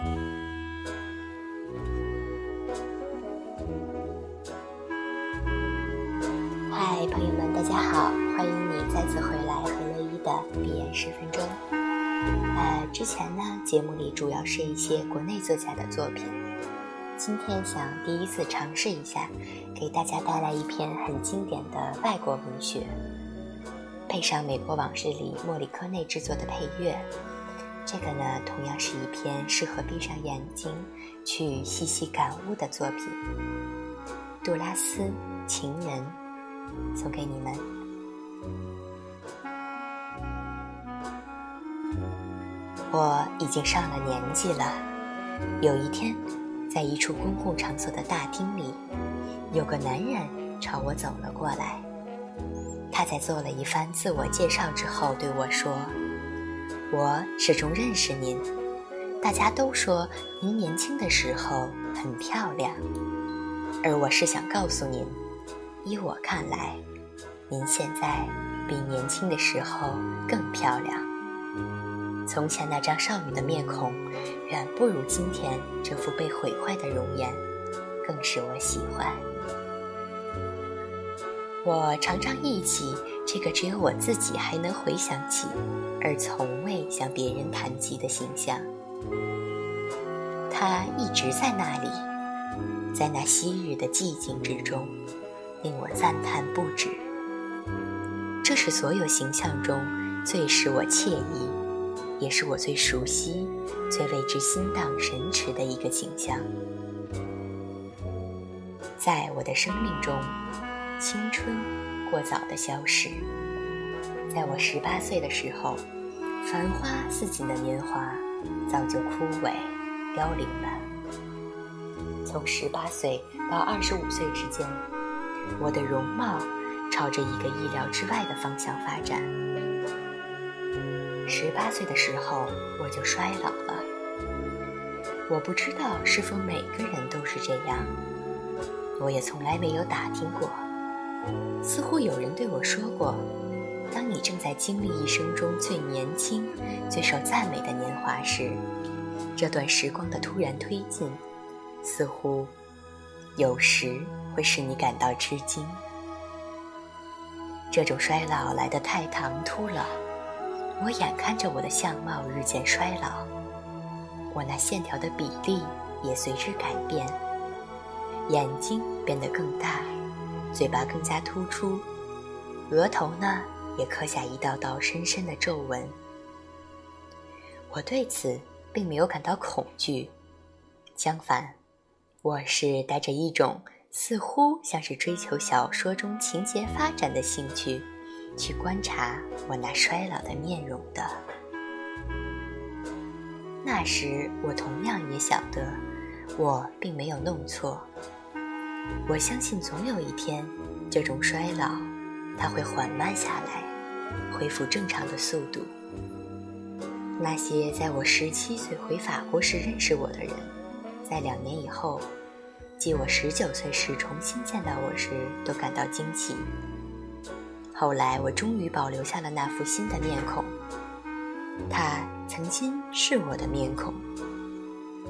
嗨，朋友们，大家好，欢迎你再次回来和乐一的闭眼十分钟。呃，之前呢，节目里主要是一些国内作家的作品，今天想第一次尝试一下，给大家带来一篇很经典的外国文学，配上《美国往事》里莫里科内制作的配乐。这个呢，同样是一篇适合闭上眼睛去细细感悟的作品，《杜拉斯情人》，送给你们。我已经上了年纪了。有一天，在一处公共场所的大厅里，有个男人朝我走了过来。他在做了一番自我介绍之后对我说。我始终认识您，大家都说您年轻的时候很漂亮，而我是想告诉您，依我看来，您现在比年轻的时候更漂亮。从前那张少女的面孔，远不如今天这副被毁坏的容颜更使我喜欢。我常常忆起这个只有我自己还能回想起，而从未向别人谈及的形象。他一直在那里，在那昔日的寂静之中，令我赞叹不止。这是所有形象中最使我惬意，也是我最熟悉、最为之心荡神驰的一个景象。在我的生命中。青春过早的消逝，在我十八岁的时候，繁花似锦的年华早就枯萎凋零了。从十八岁到二十五岁之间，我的容貌朝着一个意料之外的方向发展。十八岁的时候，我就衰老了。我不知道是否每个人都是这样，我也从来没有打听过。似乎有人对我说过：“当你正在经历一生中最年轻、最受赞美的年华时，这段时光的突然推进，似乎有时会使你感到吃惊。这种衰老来得太唐突了，我眼看着我的相貌日渐衰老，我那线条的比例也随之改变，眼睛变得更大。”嘴巴更加突出，额头呢也刻下一道道深深的皱纹。我对此并没有感到恐惧，相反，我是带着一种似乎像是追求小说中情节发展的兴趣，去观察我那衰老的面容的。那时我同样也晓得，我并没有弄错。我相信总有一天，这种衰老，它会缓慢下来，恢复正常的速度。那些在我十七岁回法国时认识我的人，在两年以后，即我十九岁时重新见到我时，都感到惊奇。后来我终于保留下了那副新的面孔，它曾经是我的面孔。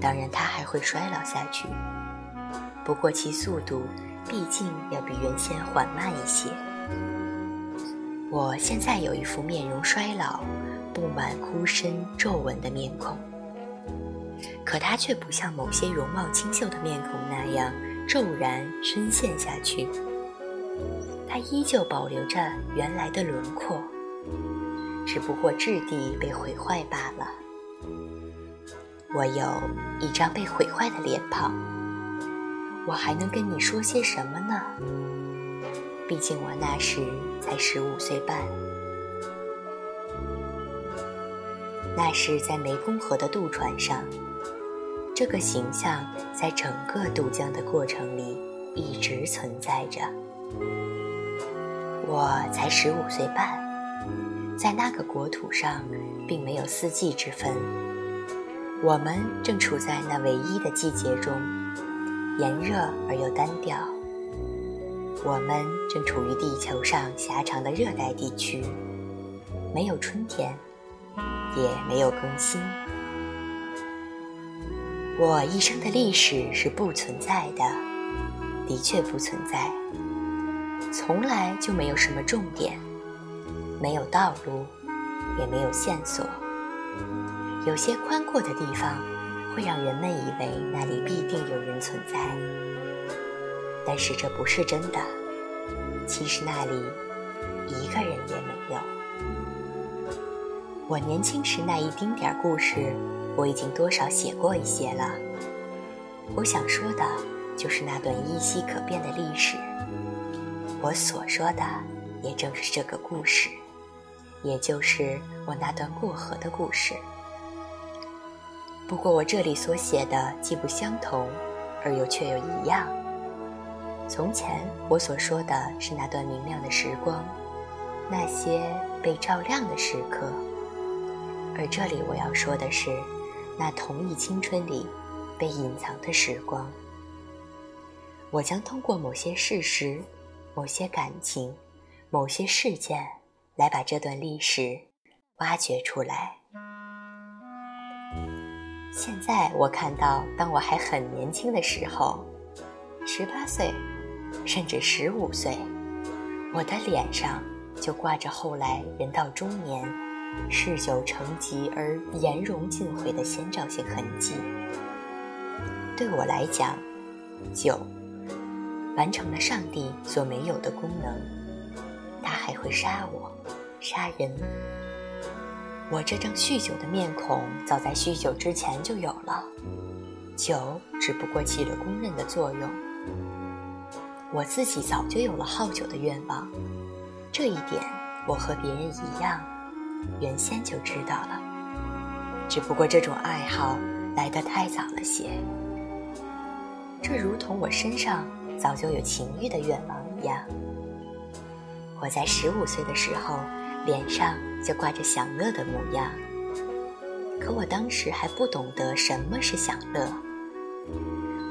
当然，它还会衰老下去。不过其速度毕竟要比原先缓慢一些。我现在有一副面容衰老、布满枯深皱纹的面孔，可它却不像某些容貌清秀的面孔那样骤然深陷下去，它依旧保留着原来的轮廓，只不过质地被毁坏罢了。我有一张被毁坏的脸庞。我还能跟你说些什么呢？毕竟我那时才十五岁半。那是在湄公河的渡船上，这个形象在整个渡江的过程里一直存在着。我才十五岁半，在那个国土上，并没有四季之分，我们正处在那唯一的季节中。炎热而又单调。我们正处于地球上狭长的热带地区，没有春天，也没有更新。我一生的历史是不存在的，的确不存在，从来就没有什么重点，没有道路，也没有线索。有些宽阔的地方，会让人们以为那里必定有人存在，但是这不是真的。其实那里一个人也没有。我年轻时那一丁点儿故事，我已经多少写过一些了。我想说的，就是那段依稀可辨的历史。我所说的，也正是这个故事，也就是我那段过河的故事。不过我这里所写的既不相同，而又却又一样。从前我所说的是那段明亮的时光，那些被照亮的时刻；而这里我要说的是，那同一青春里被隐藏的时光。我将通过某些事实、某些感情、某些事件，来把这段历史挖掘出来。现在我看到，当我还很年轻的时候，十八岁，甚至十五岁，我的脸上就挂着后来人到中年，嗜酒成疾而颜容尽毁的先兆性痕迹。对我来讲，酒完成了上帝所没有的功能，它还会杀我，杀人。我这张酗酒的面孔，早在酗酒之前就有了，酒只不过起了公认的作用。我自己早就有了好酒的愿望，这一点我和别人一样，原先就知道了。只不过这种爱好来得太早了些，这如同我身上早就有情欲的愿望一样。我在十五岁的时候，脸上。就挂着享乐的模样，可我当时还不懂得什么是享乐。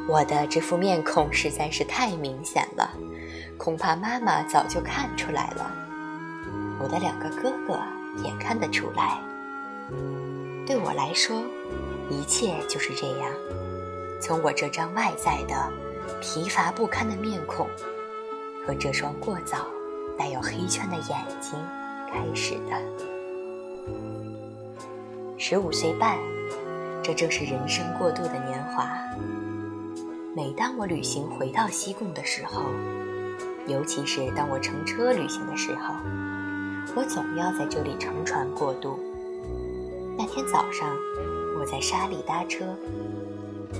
我的这副面孔实在是太明显了，恐怕妈妈早就看出来了，我的两个哥哥也看得出来。对我来说，一切就是这样，从我这张外在的疲乏不堪的面孔和这双过早带有黑圈的眼睛。开始的，十五岁半，这正是人生过渡的年华。每当我旅行回到西贡的时候，尤其是当我乘车旅行的时候，我总要在这里乘船过渡。那天早上，我在沙里搭车，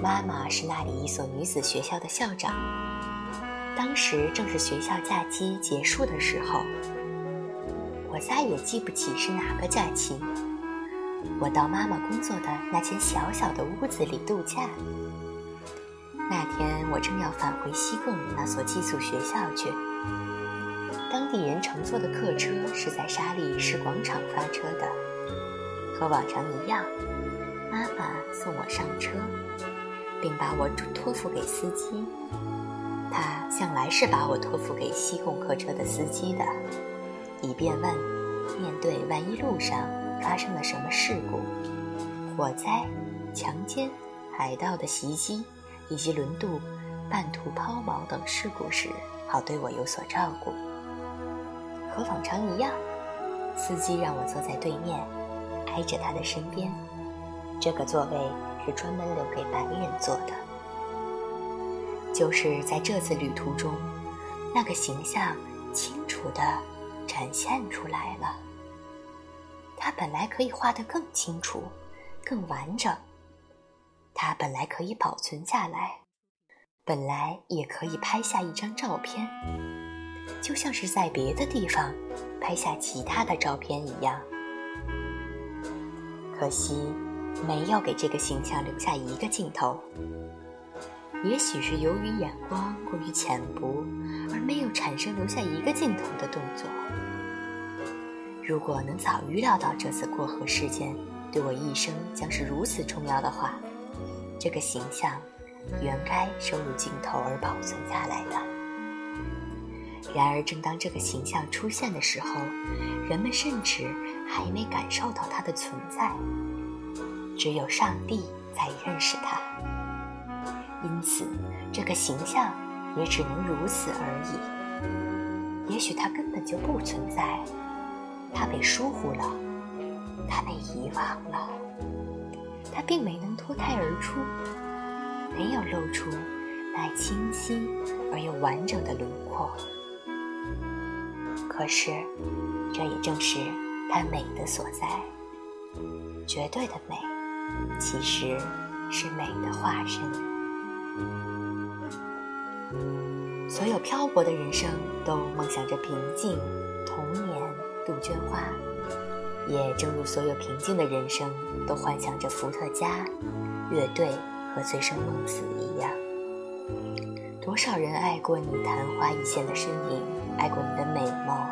妈妈是那里一所女子学校的校长。当时正是学校假期结束的时候。再也记不起是哪个假期。我到妈妈工作的那间小小的屋子里度假。那天我正要返回西贡那所寄宿学校去。当地人乘坐的客车是在沙利市广场发车的。和往常一样，妈妈送我上车，并把我托付给司机。他向来是把我托付给西贡客车的司机的。以便问：面对万一路上发生了什么事故，火灾、强奸、海盗的袭击，以及轮渡、半途抛锚等事故时，好对我有所照顾。和往常一样，司机让我坐在对面，挨着他的身边。这个座位是专门留给白人坐的。就是在这次旅途中，那个形象清楚的。展现出来了。它本来可以画得更清楚、更完整，它本来可以保存下来，本来也可以拍下一张照片，就像是在别的地方拍下其他的照片一样。可惜，没有给这个形象留下一个镜头。也许是由于眼光过于浅薄，而没有产生留下一个镜头的动作。如果能早预料到这次过河事件对我一生将是如此重要的话，这个形象原该收入镜头而保存下来的。然而，正当这个形象出现的时候，人们甚至还没感受到它的存在，只有上帝才认识它。因此这个形象也只能如此而已。也许它根本就不存在，它被疏忽了，它被遗忘了，它并没能脱胎而出，没有露出那清晰而又完整的轮廓。可是，这也正是它美的所在。绝对的美，其实是美的化身。所有漂泊的人生都梦想着平静，童年杜鹃花，也正如所有平静的人生都幻想着伏特加、乐队和醉生梦死一样。多少人爱过你昙花一现的身影，爱过你的美貌，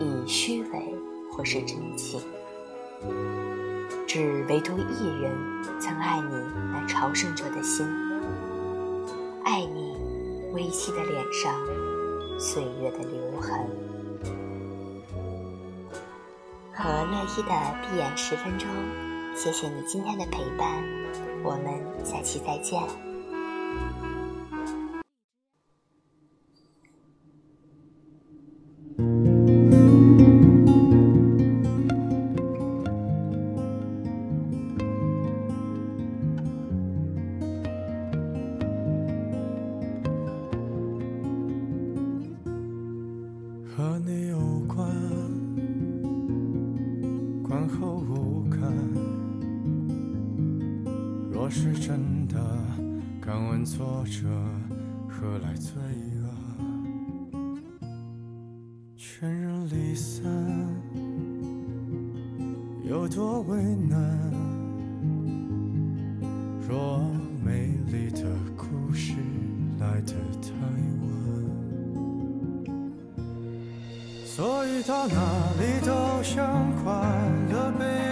以虚伪或是真情。只唯独一人曾爱你那朝圣者的心，爱你微细的脸上岁月的留痕。和乐一的闭眼十分钟，谢谢你今天的陪伴，我们下期再见。作者何来罪恶？全人离散，有多为难？若美丽的故事来得太晚，所以到哪里都像快乐被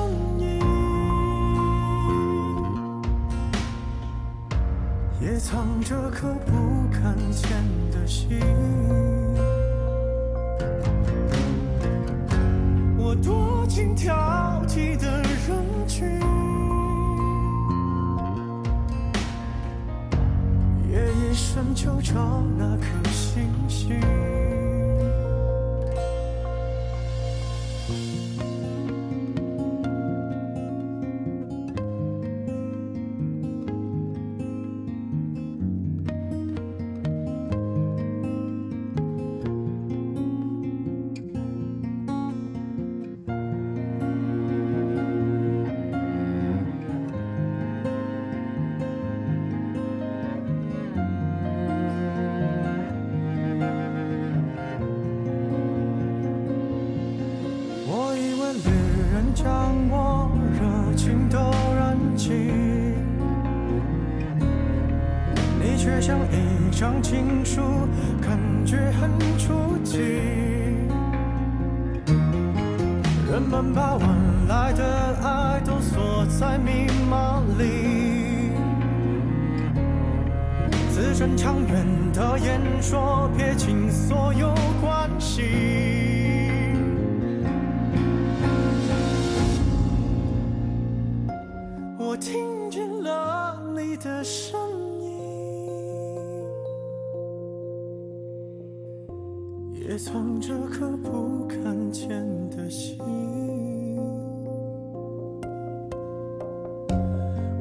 也藏着颗不敢见的心。我躲进挑剔的人群，夜夜深就找那颗星星。感觉很初级。人们把晚来的爱都锁在密码里，字正腔圆的演说，撇清所有关系。藏着颗不敢见的心。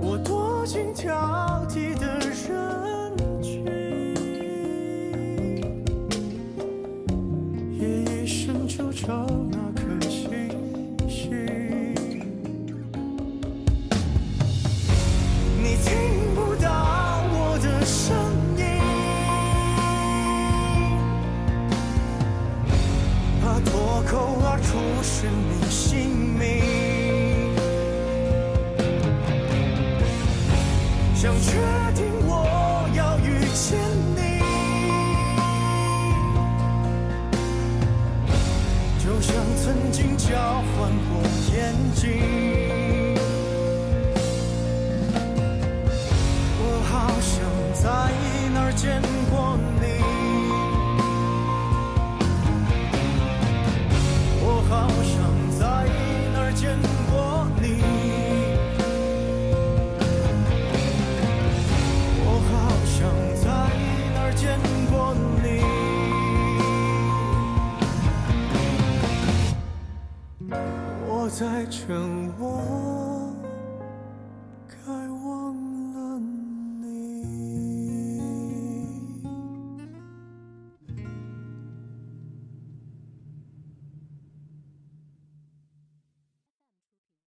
我躲进挑想去